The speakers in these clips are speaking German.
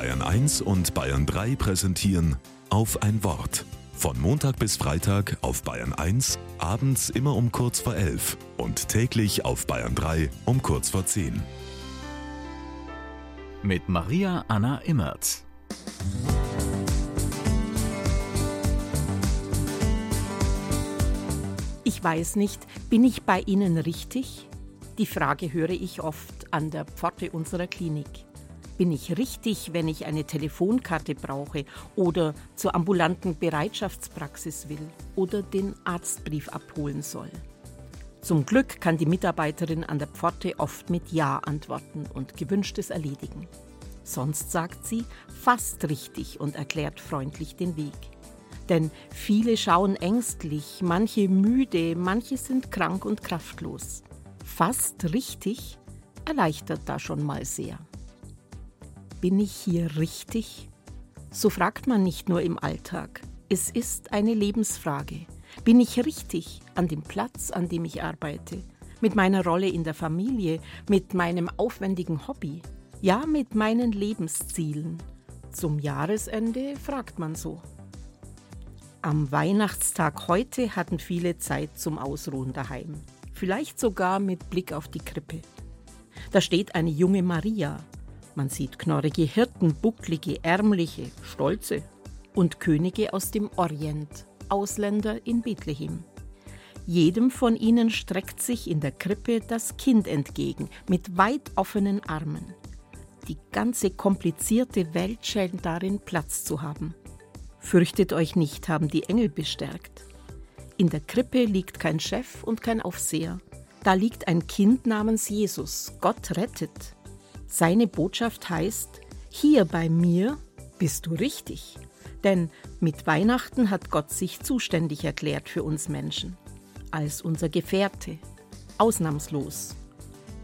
Bayern 1 und Bayern 3 präsentieren auf ein Wort. Von Montag bis Freitag auf Bayern 1, abends immer um kurz vor 11 und täglich auf Bayern 3 um kurz vor 10. Mit Maria Anna Immerz. Ich weiß nicht, bin ich bei Ihnen richtig? Die Frage höre ich oft an der Pforte unserer Klinik. Bin ich richtig, wenn ich eine Telefonkarte brauche oder zur ambulanten Bereitschaftspraxis will oder den Arztbrief abholen soll? Zum Glück kann die Mitarbeiterin an der Pforte oft mit Ja antworten und Gewünschtes erledigen. Sonst sagt sie fast richtig und erklärt freundlich den Weg. Denn viele schauen ängstlich, manche müde, manche sind krank und kraftlos. Fast richtig erleichtert da schon mal sehr. Bin ich hier richtig? So fragt man nicht nur im Alltag. Es ist eine Lebensfrage. Bin ich richtig an dem Platz, an dem ich arbeite? Mit meiner Rolle in der Familie, mit meinem aufwendigen Hobby? Ja, mit meinen Lebenszielen. Zum Jahresende fragt man so. Am Weihnachtstag heute hatten viele Zeit zum Ausruhen daheim. Vielleicht sogar mit Blick auf die Krippe. Da steht eine junge Maria. Man sieht knorrige Hirten, bucklige, ärmliche, stolze und Könige aus dem Orient, Ausländer in Bethlehem. Jedem von ihnen streckt sich in der Krippe das Kind entgegen, mit weit offenen Armen. Die ganze komplizierte Welt scheint darin Platz zu haben. Fürchtet euch nicht, haben die Engel bestärkt. In der Krippe liegt kein Chef und kein Aufseher. Da liegt ein Kind namens Jesus. Gott rettet. Seine Botschaft heißt, hier bei mir bist du richtig. Denn mit Weihnachten hat Gott sich zuständig erklärt für uns Menschen. Als unser Gefährte. Ausnahmslos.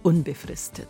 Unbefristet.